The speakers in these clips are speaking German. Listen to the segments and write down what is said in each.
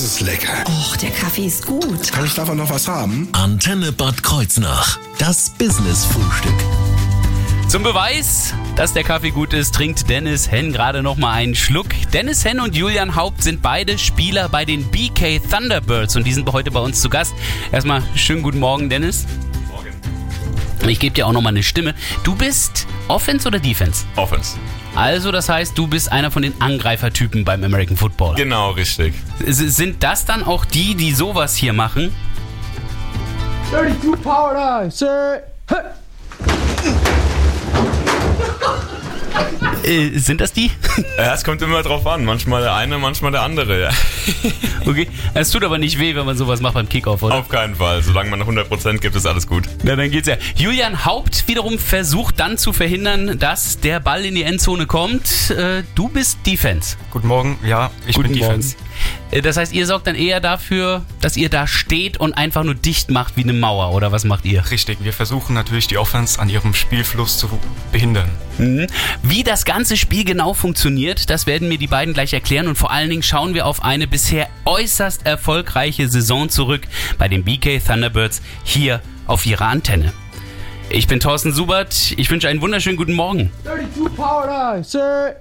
Das ist lecker. Och, der Kaffee ist gut. Kann ich davon noch was haben? Antenne Bad Kreuznach. Das Business-Frühstück. Zum Beweis, dass der Kaffee gut ist, trinkt Dennis Henn gerade noch mal einen Schluck. Dennis Henn und Julian Haupt sind beide Spieler bei den BK Thunderbirds und die sind heute bei uns zu Gast. Erstmal schönen guten Morgen, Dennis. Morgen. Ich gebe dir auch noch mal eine Stimme. Du bist Offense oder Defense? Offense. Also, das heißt, du bist einer von den Angreifertypen beim American Football. Genau, richtig. S- Sind das dann auch die, die sowas hier machen? 32 power sir. Äh, sind das die? Ja, es kommt immer drauf an. Manchmal der eine, manchmal der andere. Ja. Okay. Es tut aber nicht weh, wenn man sowas macht beim Kickoff, oder? Auf keinen Fall. Solange man 100% gibt, ist alles gut. Na, dann geht's ja. Julian Haupt wiederum versucht dann zu verhindern, dass der Ball in die Endzone kommt. Äh, du bist Defense. Guten Morgen, ja, ich bin Defense. Äh, Das heißt, ihr sorgt dann eher dafür, dass ihr da steht und einfach nur dicht macht wie eine Mauer, oder was macht ihr? Richtig, wir versuchen natürlich die Offense an ihrem Spielfluss zu behindern. Mhm. Wie das ganze Spiel genau funktioniert, das werden mir die beiden gleich erklären und vor allen Dingen schauen wir auf eine bisher äußerst erfolgreiche Saison zurück bei den BK Thunderbirds hier auf ihrer Antenne. Ich bin Thorsten Subert, ich wünsche einen wunderschönen guten Morgen. 32 power sir.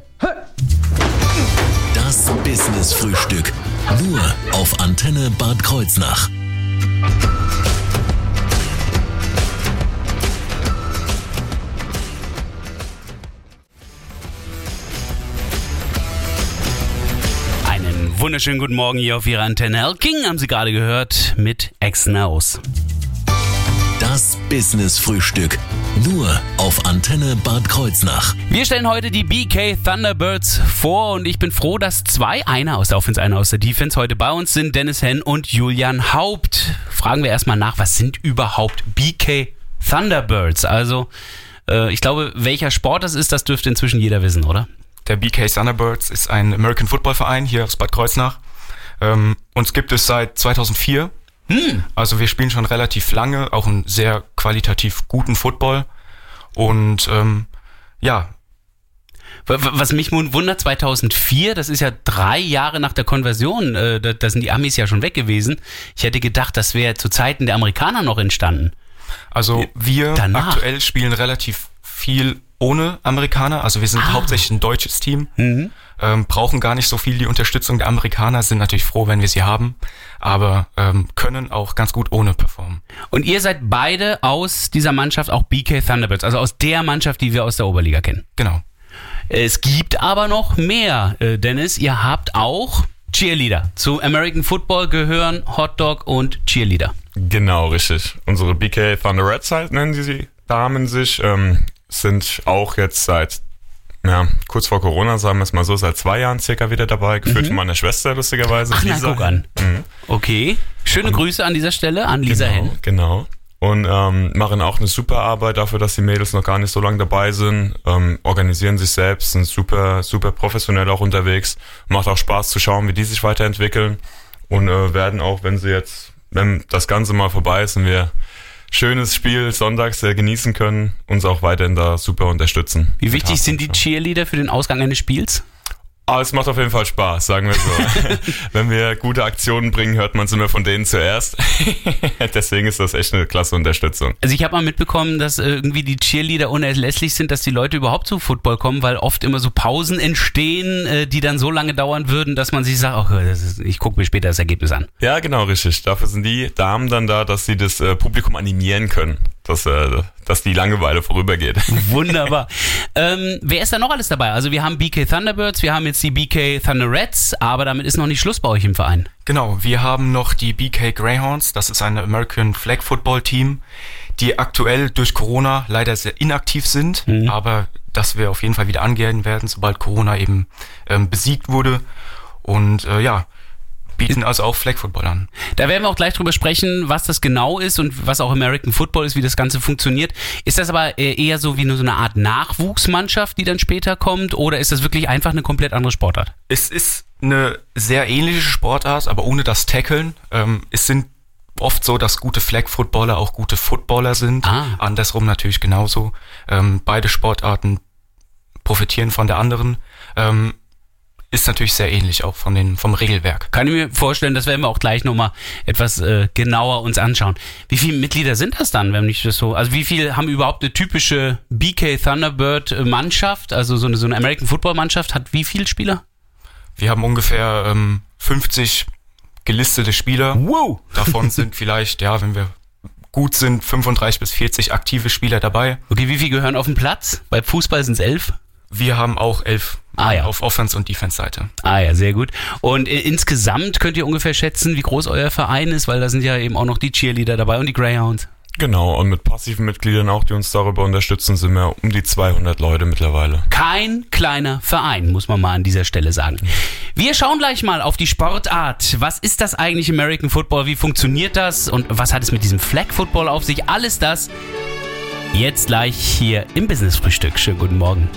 Das Business-Frühstück. Nur auf Antenne Bad Kreuznach. Einen wunderschönen guten Morgen hier auf Ihrer Antenne. Hell King haben Sie gerade gehört mit X-Nose. Das Business-Frühstück. Nur auf Antenne Bad Kreuznach. Wir stellen heute die BK Thunderbirds vor und ich bin froh, dass zwei, einer aus der Offense, einer aus der Defense, heute bei uns sind. Dennis Henn und Julian Haupt. Fragen wir erstmal nach, was sind überhaupt BK Thunderbirds? Also, äh, ich glaube, welcher Sport das ist, das dürfte inzwischen jeder wissen, oder? Der BK Thunderbirds ist ein American Football Verein hier aus Bad Kreuznach. Ähm, uns gibt es seit 2004. Also wir spielen schon relativ lange, auch einen sehr qualitativ guten Football. Und ähm, ja, Was mich nun wundert, 2004, das ist ja drei Jahre nach der Konversion, äh, da, da sind die Amis ja schon weg gewesen. Ich hätte gedacht, das wäre zu Zeiten der Amerikaner noch entstanden. also wir Danach. aktuell spielen relativ viel ohne Amerikaner. Also wir sind hauptsächlich ein deutsches Team. Ähm, brauchen gar nicht so viel die Unterstützung der Amerikaner, sind natürlich froh, wenn wir sie haben, aber ähm, können auch ganz gut ohne performen. Und ihr seid beide aus dieser Mannschaft auch BK Thunderbirds, also aus der Mannschaft, die wir aus der Oberliga kennen. Genau. Es gibt aber noch mehr, äh, Dennis. Ihr habt auch Cheerleader. Zu American Football gehören Hotdog und Cheerleader. Genau, richtig. Unsere BK Thunder Reds halt nennen die sie, Damen sich, ähm, sind auch jetzt seit, ja, kurz vor Corona, sagen wir es mal so, seit zwei Jahren circa wieder dabei, geführt von meiner Schwester lustigerweise. Mhm. Ach na, Lisa. guck an. Mhm. Okay. Schöne Grüße an dieser Stelle an Lisa genau, Henn. Genau. Und ähm, machen auch eine super Arbeit dafür, dass die Mädels noch gar nicht so lange dabei sind. Ähm, organisieren sich selbst, sind super, super professionell auch unterwegs. Macht auch Spaß zu schauen, wie die sich weiterentwickeln. Und äh, werden auch, wenn sie jetzt, wenn das Ganze mal vorbei ist und wir schönes Spiel sonntags äh, genießen können, uns auch weiterhin da super unterstützen. Wie wichtig sind die Cheerleader für den Ausgang eines Spiels? Aber es macht auf jeden Fall Spaß, sagen wir so. Wenn wir gute Aktionen bringen, hört man es immer von denen zuerst. Deswegen ist das echt eine klasse Unterstützung. Also ich habe mal mitbekommen, dass äh, irgendwie die Cheerleader unerlässlich sind, dass die Leute überhaupt zu Football kommen, weil oft immer so Pausen entstehen, äh, die dann so lange dauern würden, dass man sich sagt, ach, das ist, ich gucke mir später das Ergebnis an. Ja, genau, richtig. Dafür sind die Damen dann da, dass sie das äh, Publikum animieren können, dass, äh, dass die Langeweile vorübergeht. Wunderbar. ähm, wer ist da noch alles dabei? Also wir haben BK Thunderbirds, wir haben jetzt die BK Thunder Reds, aber damit ist noch nicht Schluss bei euch im Verein. Genau, wir haben noch die BK Greyhounds, das ist ein American Flag Football Team, die aktuell durch Corona leider sehr inaktiv sind, aber das wir auf jeden Fall wieder angehen werden, sobald Corona eben ähm, besiegt wurde. Und äh, ja, bieten also auch Flag Football an. Da werden wir auch gleich drüber sprechen, was das genau ist und was auch American Football ist, wie das Ganze funktioniert. Ist das aber äh, eher so wie nur so eine Art Nachwuchsmannschaft, die dann später kommt, oder ist das wirklich einfach eine komplett andere Sportart? Es ist eine sehr ähnliche Sportart, aber ohne das Tackeln. Ähm, es sind oft so, dass gute Flag-Footballer auch gute Footballer sind. Ah. Andersrum natürlich genauso. Ähm, beide Sportarten profitieren von der anderen. Ähm, ist natürlich sehr ähnlich auch von den, vom Regelwerk. Kann ich mir vorstellen, das werden wir auch gleich nochmal etwas äh, genauer uns anschauen. Wie viele Mitglieder sind das dann, wenn ich das so, also wie viele haben überhaupt eine typische BK Thunderbird äh, Mannschaft, also so eine, so eine American Football Mannschaft, hat wie viele Spieler? Wir haben ungefähr ähm, 50 gelistete Spieler. Wow! Davon sind vielleicht, ja, wenn wir gut sind, 35 bis 40 aktive Spieler dabei. Okay, wie viele gehören auf den Platz? Bei Fußball sind es elf. Wir haben auch elf Ah, ja. auf Offense- und Defense-Seite. Ah ja, sehr gut. Und äh, insgesamt könnt ihr ungefähr schätzen, wie groß euer Verein ist, weil da sind ja eben auch noch die Cheerleader dabei und die Greyhounds. Genau, und mit passiven Mitgliedern auch, die uns darüber unterstützen, sind wir um die 200 Leute mittlerweile. Kein kleiner Verein, muss man mal an dieser Stelle sagen. Wir schauen gleich mal auf die Sportart. Was ist das eigentlich American Football? Wie funktioniert das? Und was hat es mit diesem Flag Football auf sich? Alles das jetzt gleich hier im Business Frühstück. Schönen guten Morgen.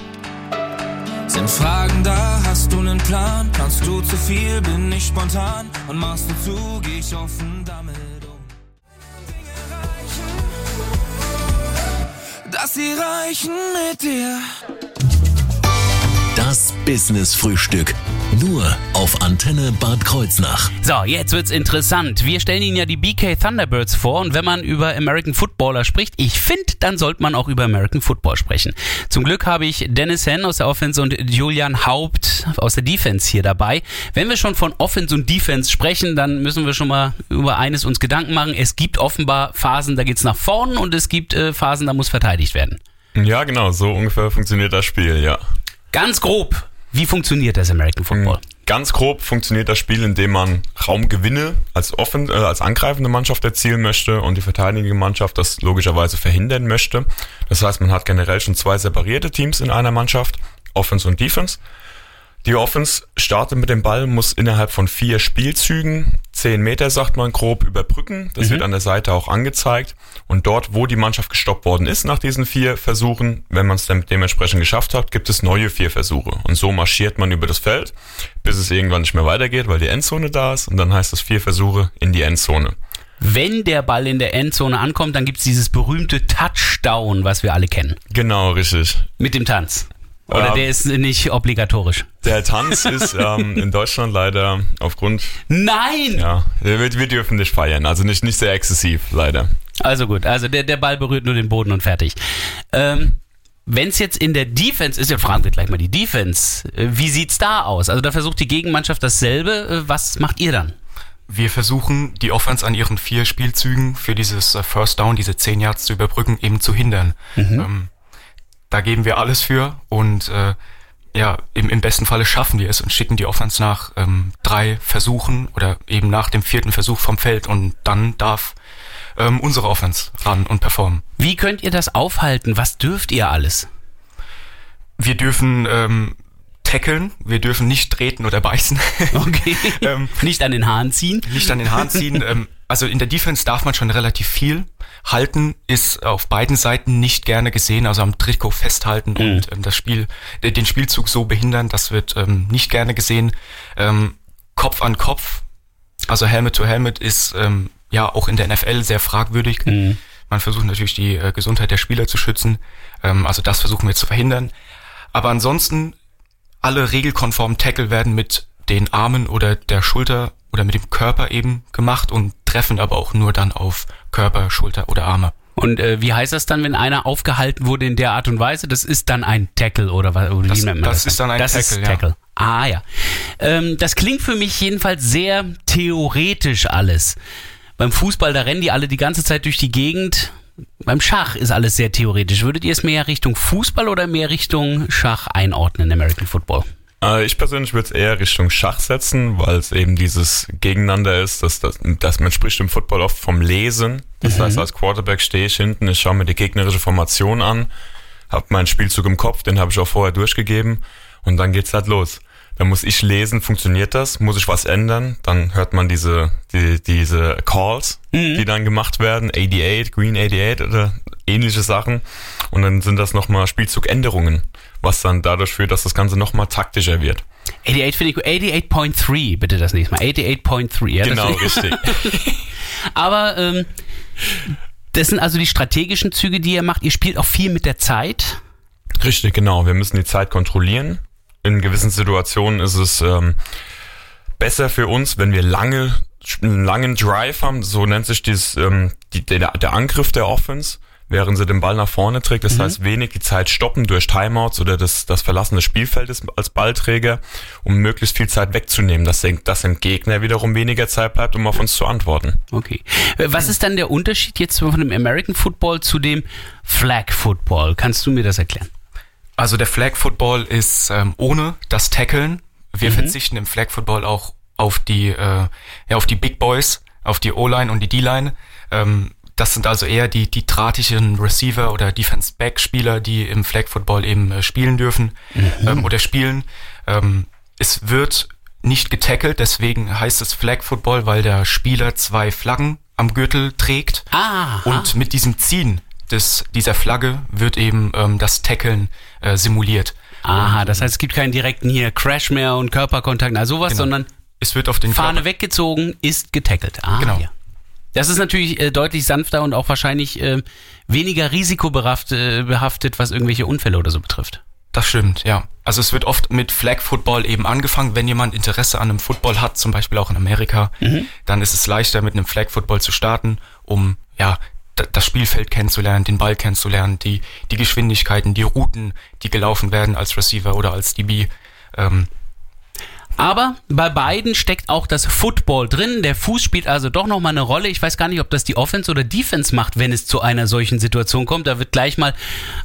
Sind Fragen da, hast du einen Plan? Kannst du zu viel, bin ich spontan und machst du zu, geh ich offen damit um. Dass sie reichen mit dir. Das Business Frühstück. Nur auf Antenne Bad Kreuznach. So, jetzt wird's interessant. Wir stellen Ihnen ja die BK Thunderbirds vor und wenn man über American Footballer spricht, ich finde, dann sollte man auch über American Football sprechen. Zum Glück habe ich Dennis Henn aus der Offense und Julian Haupt aus der Defense hier dabei. Wenn wir schon von Offense und Defense sprechen, dann müssen wir schon mal über eines uns Gedanken machen. Es gibt offenbar Phasen, da geht's nach vorn und es gibt äh, Phasen, da muss verteidigt werden. Ja, genau, so ungefähr funktioniert das Spiel, ja. Ganz grob, wie funktioniert das American Football? Ganz grob funktioniert das Spiel, indem man Raumgewinne als, offen, äh, als angreifende Mannschaft erzielen möchte und die verteidigende Mannschaft das logischerweise verhindern möchte. Das heißt, man hat generell schon zwei separierte Teams in einer Mannschaft, Offense und Defense. Die Offense startet mit dem Ball, muss innerhalb von vier Spielzügen, zehn Meter sagt man grob, überbrücken. Das wird an der Seite auch angezeigt. Und dort, wo die Mannschaft gestoppt worden ist nach diesen vier Versuchen, wenn man es dann dementsprechend geschafft hat, gibt es neue vier Versuche. Und so marschiert man über das Feld, bis es irgendwann nicht mehr weitergeht, weil die Endzone da ist. Und dann heißt es vier Versuche in die Endzone. Wenn der Ball in der Endzone ankommt, dann gibt's dieses berühmte Touchdown, was wir alle kennen. Genau, richtig. Mit dem Tanz. Oder Ja. der ist nicht obligatorisch. Der Tanz ist ähm, in Deutschland leider aufgrund, Nein! ja, wir, wir dürfen nicht feiern, also nicht, nicht sehr exzessiv, leider. Also gut, also der, der Ball berührt nur den Boden und fertig. Ähm, Wenn es jetzt in der Defense ist, ja fragen wir gleich mal die Defense. Äh, Wie sieht's da aus? Also da versucht die Gegenmannschaft dasselbe. Äh, Was macht ihr dann? Wir versuchen, die Offense an ihren vier Spielzügen für dieses äh, First Down, diese 10 Yards zu überbrücken, eben zu hindern. Ähm, da geben wir alles für und äh, ja, im, im besten Falle schaffen wir es und schicken die Offense nach ähm, drei Versuchen oder eben nach dem vierten Versuch vom Feld und dann darf ähm, unsere Offense ran und performen. Wie könnt ihr das aufhalten? Was dürft ihr alles? Wir dürfen ähm, tackeln, wir dürfen nicht treten oder beißen. Okay. Ähm, Nicht an den Haaren ziehen. nicht an den Haaren ziehen. ähm, also in der Defense darf man schon relativ viel. Halten ist auf beiden Seiten nicht gerne gesehen, also am Trikot festhalten und ähm, das Spiel, äh, den Spielzug so behindern, das wird ähm, nicht gerne gesehen. Ähm, Kopf an Kopf, also Helmet to Helmet ist ähm, ja auch in der NFL sehr fragwürdig. Man versucht natürlich die äh, Gesundheit der Spieler zu schützen, ähm, also das versuchen wir zu verhindern. Aber ansonsten alle regelkonformen Tackle werden mit den Armen oder der Schulter oder mit dem Körper eben gemacht und treffen aber auch nur dann auf Körper, Schulter oder Arme. Und äh, wie heißt das dann, wenn einer aufgehalten wurde in der Art und Weise? Das ist dann ein Tackle oder was? Oder Das- wie nennt man das ist dann ein das Tackle, Ist ja. Tackle. Ah ja. Ähm, das klingt für mich jedenfalls sehr theoretisch alles. Beim Fußball, da rennen die alle die ganze Zeit durch die Gegend. Beim Schach ist alles sehr theoretisch. Würdet ihr es mehr Richtung Fußball oder mehr Richtung Schach einordnen, American Football? Äh, Ich persönlich würde es eher Richtung Schach setzen, weil es eben dieses Gegeneinander ist, dass, dass, dass man spricht im Football oft vom Lesen. Das heißt, als Quarterback stehe ich hinten, ich schaue mir die gegnerische Formation an, habe meinen Spielzug im Kopf, den habe ich auch vorher durchgegeben und dann geht's halt los. Dann muss ich lesen, funktioniert das? Muss ich was ändern? Dann hört man diese, die, diese Calls, die dann gemacht werden, 88, Green 88 oder ähnliche Sachen. Und dann sind das nochmal Spielzugänderungen, was dann dadurch führt, dass das Ganze nochmal taktischer wird. 88 finde ich, 88.3 bitte das nächste Mal. 88.3, ja. Genau, richtig. Aber ähm, das sind also die strategischen Züge, die ihr macht. Ihr spielt auch viel mit der Zeit. Richtig, genau. Wir müssen die Zeit kontrollieren in gewissen Situationen ist es ähm, besser für uns, wenn wir lange einen langen Drive haben, so nennt sich dieses, ähm, die, der, der Angriff der Offense, während sie den Ball nach vorne trägt. Das mhm. heißt, wenig die Zeit stoppen durch Timeouts oder das, das Verlassen des Spielfeldes als Ballträger, um möglichst viel Zeit wegzunehmen, dass, dass dem Gegner wiederum weniger Zeit bleibt, um auf uns zu antworten. Okay. Äh, was ist dann der Unterschied jetzt von dem American Football zu dem Flag Football? Kannst du mir das erklären? Also der Flag Football ist ähm, ohne das Tackeln. Wir mhm. verzichten im Flag Football auch auf die, äh, ja, auf die Big Boys, auf die O-Line und die D-Line. Ähm, das sind also eher die, die drahtigen Receiver oder Defense Back Spieler, die im Flag Football eben äh, spielen dürfen mhm. ähm, oder spielen. Ähm, es wird nicht getackelt, deswegen heißt es Flag Football, weil der Spieler zwei Flaggen am Gürtel trägt. Ah. Und mit diesem Ziehen des, dieser Flagge wird eben ähm, das Tackeln äh, simuliert. Aha, das heißt, es gibt keinen direkten hier Crash mehr und Körperkontakt, also sowas, genau. sondern es wird auf den Fahne Körper weggezogen, ist getackelt. Ah, genau. Ja. Das ist natürlich äh, deutlich sanfter und auch wahrscheinlich äh, weniger risikobehaftet, was irgendwelche Unfälle oder so betrifft. Das stimmt, ja. Also es wird oft mit Flag Football eben angefangen. Wenn jemand Interesse an einem Football hat, zum Beispiel auch in Amerika, mhm. dann ist es leichter, mit einem Flag Football zu starten, um ja das Spielfeld kennenzulernen, den Ball kennenzulernen, die, die Geschwindigkeiten, die Routen, die gelaufen werden als Receiver oder als DB. Ähm, aber bei beiden steckt auch das Football drin. Der Fuß spielt also doch nochmal eine Rolle. Ich weiß gar nicht, ob das die Offense oder Defense macht, wenn es zu einer solchen Situation kommt. Da wird gleich mal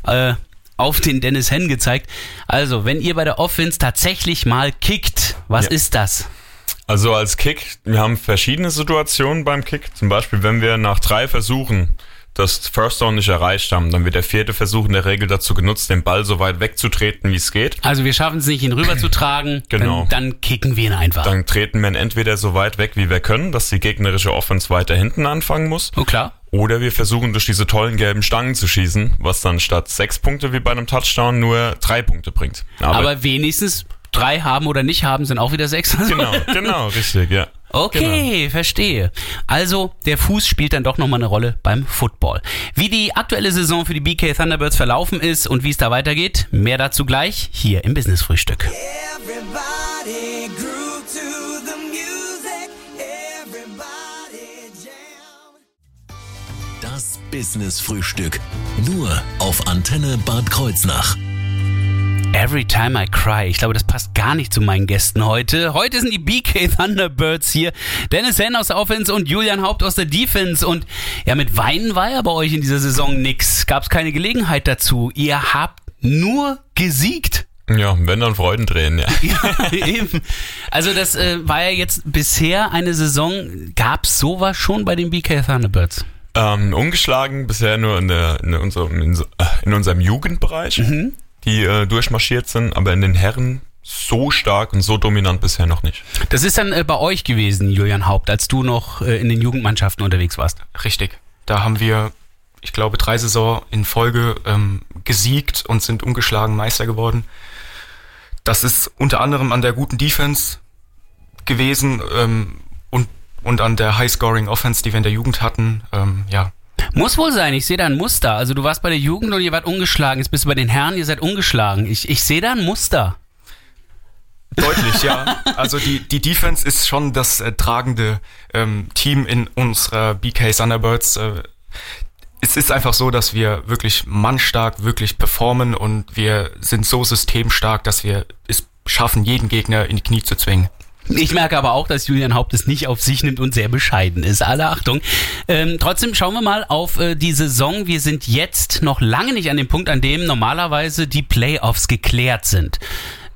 äh, auf den Dennis Henn gezeigt. Also, wenn ihr bei der Offense tatsächlich mal kickt, was ja. ist das? Also als Kick, wir haben verschiedene Situationen beim Kick. Zum Beispiel, wenn wir nach drei Versuchen das First Down nicht erreicht haben, dann wird der vierte Versuch in der Regel dazu genutzt, den Ball so weit wegzutreten, wie es geht. Also wir schaffen es nicht, ihn rüberzutragen. genau. Dann, dann, kicken wir ihn einfach. Dann treten wir ihn entweder so weit weg, wie wir können, dass die gegnerische Offense weiter hinten anfangen muss. Oh klar. Oder wir versuchen durch diese tollen gelben Stangen zu schießen, was dann statt sechs Punkte wie bei einem Touchdown nur drei Punkte bringt. Aber, Aber wenigstens drei haben oder nicht haben, sind auch wieder sechs. Genau, genau, richtig, ja. Okay, genau. verstehe. Also der Fuß spielt dann doch nochmal eine Rolle beim Football. Wie die aktuelle Saison für die BK Thunderbirds verlaufen ist und wie es da weitergeht, mehr dazu gleich hier im Business Frühstück. Das Business Frühstück. Nur auf Antenne Bad Kreuznach. Every Time I Cry. Ich glaube, das passt gar nicht zu meinen Gästen heute. Heute sind die BK Thunderbirds hier. Dennis Henn aus der Offense und Julian Haupt aus der Defense. Und ja, mit Weinen war ja bei euch in dieser Saison nix. Gab es keine Gelegenheit dazu. Ihr habt nur gesiegt. Ja, wenn dann Freudentränen, ja. ja eben. Also das äh, war ja jetzt bisher eine Saison. Gab es sowas schon bei den BK Thunderbirds? Ähm, ungeschlagen bisher nur in, der, in, unserem, in, in unserem Jugendbereich. Mhm die äh, durchmarschiert sind, aber in den Herren so stark und so dominant bisher noch nicht. Das ist dann äh, bei euch gewesen, Julian Haupt, als du noch äh, in den Jugendmannschaften unterwegs warst. Richtig. Da haben wir, ich glaube, drei Saison in Folge ähm, gesiegt und sind ungeschlagen Meister geworden. Das ist unter anderem an der guten Defense gewesen ähm, und, und an der High-Scoring Offense, die wir in der Jugend hatten. Ähm, ja, muss wohl sein, ich sehe da ein Muster. Also du warst bei der Jugend und ihr wart ungeschlagen. Jetzt bist du bei den Herren, ihr seid ungeschlagen. Ich, ich sehe da ein Muster. Deutlich, ja. Also die, die Defense ist schon das äh, tragende ähm, Team in unserer BK Thunderbirds. Äh, es ist einfach so, dass wir wirklich mannstark wirklich performen und wir sind so systemstark, dass wir es schaffen, jeden Gegner in die Knie zu zwingen. Ich merke aber auch, dass Julian Haupt es nicht auf sich nimmt und sehr bescheiden ist. Alle Achtung. Ähm, trotzdem schauen wir mal auf äh, die Saison. Wir sind jetzt noch lange nicht an dem Punkt, an dem normalerweise die Playoffs geklärt sind.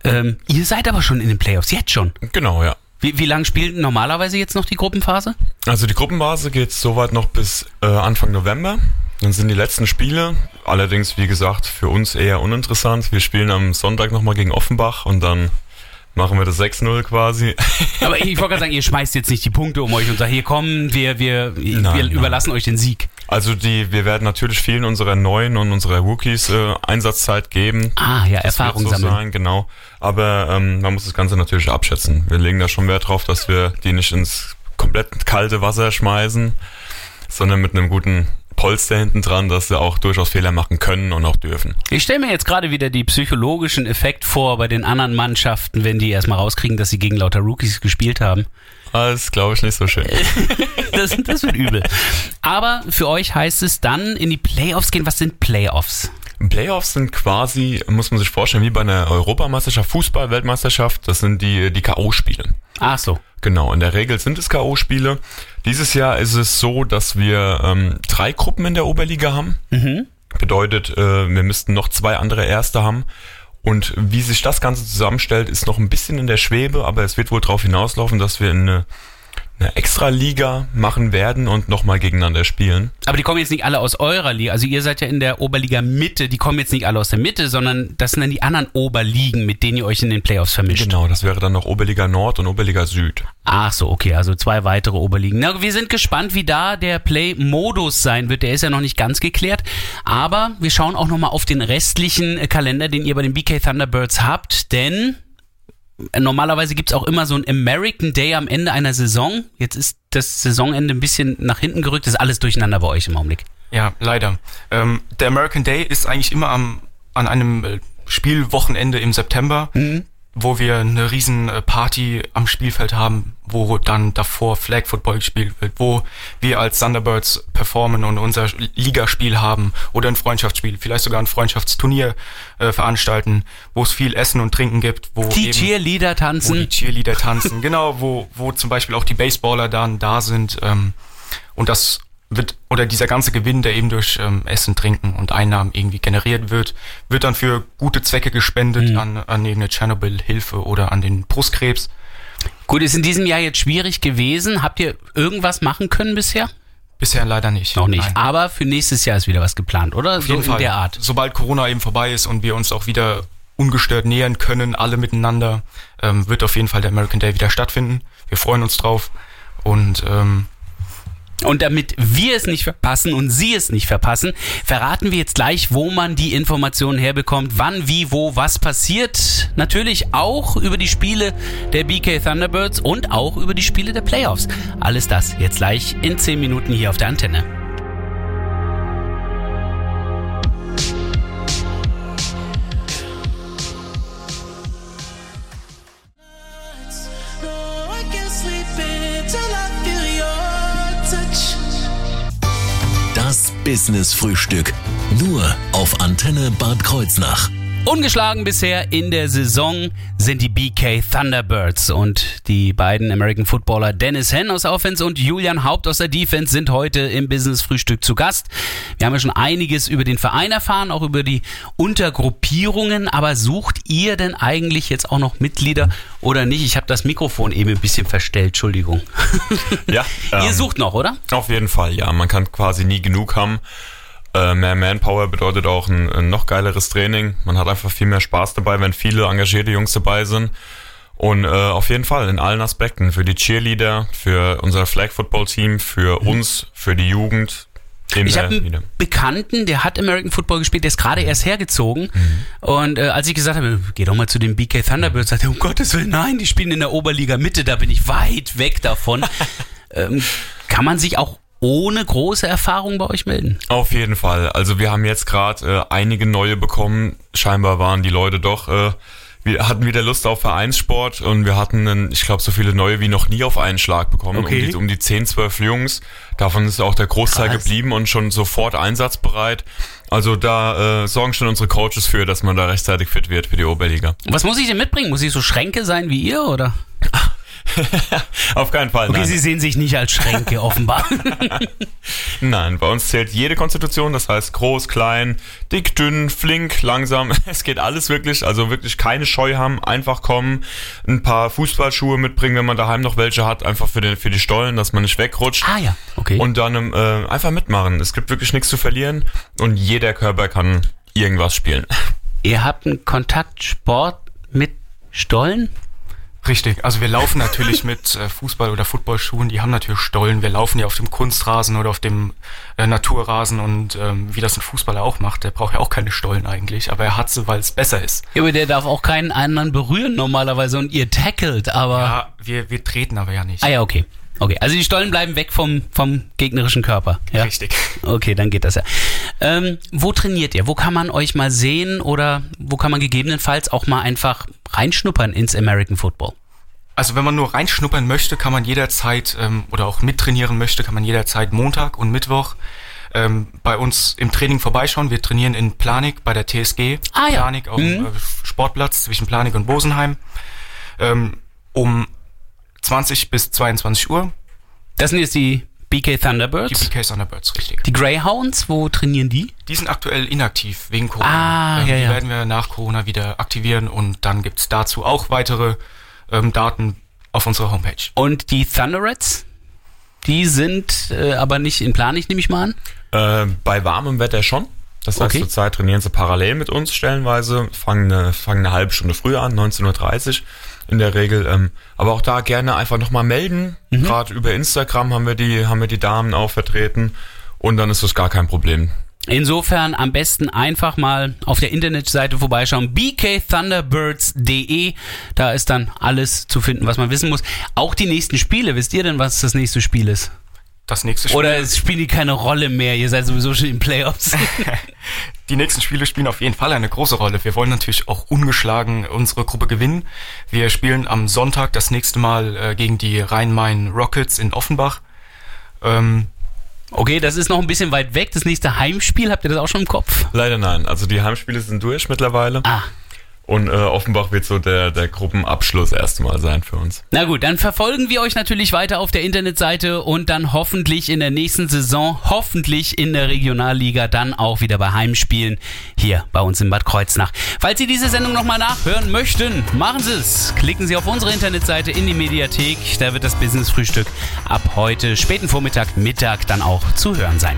Ähm, ihr seid aber schon in den Playoffs, jetzt schon. Genau, ja. Wie, wie lange spielt normalerweise jetzt noch die Gruppenphase? Also die Gruppenphase geht soweit noch bis äh, Anfang November. Dann sind die letzten Spiele, allerdings wie gesagt für uns eher uninteressant. Wir spielen am Sonntag nochmal gegen Offenbach und dann machen wir das 6-0 quasi. Aber ich wollte gerade sagen, ihr schmeißt jetzt nicht die Punkte um euch und sagt, hier kommen, wir, wir, nein, wir nein. überlassen euch den Sieg. Also die, wir werden natürlich vielen unserer Neuen und unserer Rookies äh, Einsatzzeit geben. Ah, ja, das Erfahrung so sammeln. Sein, genau. Aber ähm, man muss das Ganze natürlich abschätzen. Wir legen da schon Wert drauf, dass wir die nicht ins komplett kalte Wasser schmeißen, sondern mit einem guten Polster hinten dran, dass sie auch durchaus Fehler machen können und auch dürfen. Ich stelle mir jetzt gerade wieder die psychologischen Effekt vor bei den anderen Mannschaften, wenn die erstmal rauskriegen, dass sie gegen lauter Rookies gespielt haben. Das glaube ich nicht so schön. Das, das wird übel. Aber für euch heißt es dann in die Playoffs gehen. Was sind Playoffs? Playoffs sind quasi, muss man sich vorstellen, wie bei einer Europameisterschaft, Fußball-Weltmeisterschaft. Das sind die, die K.O.-Spiele. Ach so. Genau, in der Regel sind es K.O.-Spiele. Dieses Jahr ist es so, dass wir ähm, drei Gruppen in der Oberliga haben. Bedeutet, äh, wir müssten noch zwei andere Erste haben. Und wie sich das Ganze zusammenstellt, ist noch ein bisschen in der Schwebe, aber es wird wohl darauf hinauslaufen, dass wir eine, eine Extra-Liga machen werden und nochmal gegeneinander spielen. Aber die kommen jetzt nicht alle aus eurer Liga. Also ihr seid ja in der Oberliga Mitte. Die kommen jetzt nicht alle aus der Mitte, sondern das sind dann die anderen Oberligen, mit denen ihr euch in den Playoffs vermischt. Genau, das wäre dann noch Oberliga Nord und Oberliga Süd. Ach so, okay, also zwei weitere Oberligen. Na, wir sind gespannt, wie da der Play-Modus sein wird. Der ist ja noch nicht ganz geklärt. Aber wir schauen auch nochmal auf den restlichen Kalender, den ihr bei den BK Thunderbirds habt, denn normalerweise gibt's auch immer so einen American Day am Ende einer Saison. Jetzt ist das Saisonende ein bisschen nach hinten gerückt. Das ist alles durcheinander bei euch im Augenblick. Ja, leider. Ähm, der American Day ist eigentlich immer am, an einem äh, Spielwochenende im September, wo wir eine riesen äh, Party am Spielfeld haben, wo dann davor Flag Football gespielt wird, wo wir als Thunderbirds performen und unser Ligaspiel haben oder ein Freundschaftsspiel, vielleicht sogar ein Freundschaftsturnier äh, veranstalten, wo es viel Essen und Trinken gibt, wo Die eben- Cheerleader wo die tanzen. Cheerleader tanzen, genau, wo, wo zum Beispiel auch die Baseballer dann da sind. Ähm, und das wird, oder dieser ganze Gewinn, der eben durch ähm, Essen, Trinken und Einnahmen irgendwie generiert wird, wird dann für gute Zwecke gespendet an, an irgendeine Tschernobyl-Hilfe oder an den Brustkrebs. Gut, ist in diesem Jahr jetzt schwierig gewesen. Habt ihr irgendwas machen können bisher? Bisher leider nicht. Noch nicht. Nein. Aber für nächstes Jahr ist wieder was geplant, oder? Auf jeden so in Fall. der Art. Sobald Corona eben vorbei ist und wir uns auch wieder ungestört nähern können, alle miteinander, ähm, wird auf jeden Fall der American Day wieder stattfinden. Wir freuen uns drauf. Und ähm, Und damit wir es nicht verpassen und Sie es nicht verpassen, verraten wir jetzt gleich, wo man die Informationen herbekommt, wann, wie, wo, was passiert. Natürlich auch über die Spiele der BK Thunderbirds und auch über die Spiele der Playoffs. Alles das jetzt gleich in 10 Minuten hier auf der Antenne. Business Frühstück. Nur auf Antenne Bad Kreuznach. Ungeschlagen bisher in der Saison sind die BK Thunderbirds und die beiden American Footballer Dennis Henn aus der Offense und Julian Haupt aus der Defense sind heute im Business Frühstück zu Gast. Wir haben ja schon einiges über den Verein erfahren, auch über die Untergruppierungen, aber sucht ihr denn eigentlich jetzt auch noch Mitglieder oder nicht? Ich habe das Mikrofon eben ein bisschen verstellt, Entschuldigung. Ja, ihr ähm, sucht noch, oder? Auf jeden Fall, ja. Man kann quasi nie genug haben. Äh, mehr Manpower bedeutet auch ein, ein noch geileres Training. Man hat einfach viel mehr Spaß dabei, wenn viele engagierte Jungs dabei sind. Und äh, auf jeden Fall in allen Aspekten. Für die Cheerleader, für unser Flag Football Team, für uns, für die Jugend. Ich habe einen. Bekannten, der hat American Football gespielt, der ist gerade erst hergezogen. Und äh, als ich gesagt habe, geh doch mal zu den BK Thunderbirds, sagte er, um Gottes Willen, nein, die spielen in der Oberliga Mitte, da bin ich weit weg davon. ähm, kann man sich auch ohne große Erfahrung bei euch melden? Auf jeden Fall. Also wir haben jetzt gerade äh, einige neue bekommen. Scheinbar waren die Leute doch, äh, wir hatten wieder Lust auf Vereinssport und wir hatten, einen, ich glaube, so viele neue wie noch nie auf einen Schlag bekommen. Okay. Um, die, um die 10, 12 Jungs. Davon ist auch der Großteil Krass. geblieben und schon sofort einsatzbereit. Also da äh, sorgen schon unsere Coaches für, dass man da rechtzeitig fit wird für die Oberliga. Was muss ich denn mitbringen? Muss ich so Schränke sein wie ihr, oder? auf keinen Fall. Okay, nein. sie sehen sich nicht als Schränke, offenbar. Nein, bei uns zählt jede Konstitution, das heißt groß, klein, dick, dünn, flink, langsam. Es geht alles wirklich, also wirklich keine Scheu haben, einfach kommen, ein paar Fußballschuhe mitbringen, wenn man daheim noch welche hat, einfach für, den, für die Stollen, dass man nicht wegrutscht. ah ja, okay. Und dann ähm, äh, einfach mitmachen. Es gibt wirklich nichts zu verlieren und jeder Körper kann irgendwas spielen. ihr habt einen Kontaktsport mit Stollen? Richtig, also wir laufen natürlich mit äh, Fußball- oder Footballschuhen, die haben natürlich Stollen. Wir laufen ja auf dem Kunstrasen oder auf dem äh, Naturrasen und ähm, wie das ein Fußballer auch macht, der braucht ja auch keine Stollen eigentlich, aber er hat sie, weil es besser ist. Ja, aber der darf auch keinen anderen berühren normalerweise und ihr tackelt, aber... Ja, wir, wir treten aber ja nicht. Ah ja, okay. Okay, also die Stollen bleiben weg vom, vom gegnerischen Körper. Ja? Richtig. Okay, dann geht das ja. Ähm, wo trainiert ihr? Wo kann man euch mal sehen oder wo kann man gegebenenfalls auch mal einfach reinschnuppern ins American Football? Also wenn man nur reinschnuppern möchte, kann man jederzeit ähm, oder auch mittrainieren möchte, kann man jederzeit Montag und Mittwoch ähm, bei uns im Training vorbeischauen. Wir trainieren in Planik bei der TSG. Ah, ja. Planik auf dem Mhm. äh, Sportplatz zwischen Planik und Bosenheim. Ähm, um 20 bis 22 Uhr. Das sind jetzt die BK Die Thunderbirds. BK Thunderbirds, richtig. Die Greyhounds, wo trainieren die? Die sind aktuell inaktiv wegen Corona. Ah, ähm, ja, die ja. werden wir nach Corona wieder aktivieren und dann gibt's dazu auch weitere ähm, Daten auf unserer Homepage. Und die Thunderets? Die sind äh, aber nicht in Planig, nehme ich mal an. Äh, bei warmem Wetter schon. Das heißt, Okay. zurzeit trainieren sie parallel mit uns stellenweise, fangen eine, fangen eine halbe Stunde früher an, 19.30 Uhr in der Regel. Ähm, aber auch da gerne einfach nochmal melden. Mhm. Gerade über Instagram haben wir die, haben wir die Damen auch vertreten. Und dann ist das gar kein Problem. Insofern am besten einfach mal auf der Internetseite vorbeischauen, bkthunderbirds.de. Da ist dann alles zu finden, was man wissen muss. Auch die nächsten Spiele, wisst ihr denn, was das nächste Spiel ist? Das nächste Spiel, Oder es spielen die keine Rolle mehr, ihr seid sowieso schon in Playoffs. die nächsten Spiele spielen auf jeden Fall eine große Rolle. Wir wollen natürlich auch ungeschlagen unsere Gruppe gewinnen. Wir spielen am Sonntag das nächste Mal äh, gegen die Rhein-Main Rockets in Offenbach. Ähm, Okay, das ist noch ein bisschen weit weg. Das nächste Heimspiel, habt ihr das auch schon im Kopf? Leider nein. Also die Heimspiele sind durch mittlerweile. Ah. Und äh, Offenbach wird so der, der Gruppenabschluss erstmal sein für uns. Na gut, dann verfolgen wir euch natürlich weiter auf der Internetseite und dann hoffentlich in der nächsten Saison, hoffentlich in der Regionalliga, dann auch wieder bei Heimspielen hier bei uns in Bad Kreuznach. Falls Sie diese Sendung nochmal nachhören möchten, machen Sie es. Klicken Sie auf unsere Internetseite in die Mediathek. Da wird das Business Frühstück ab heute späten Vormittag, Mittag dann auch zu hören sein.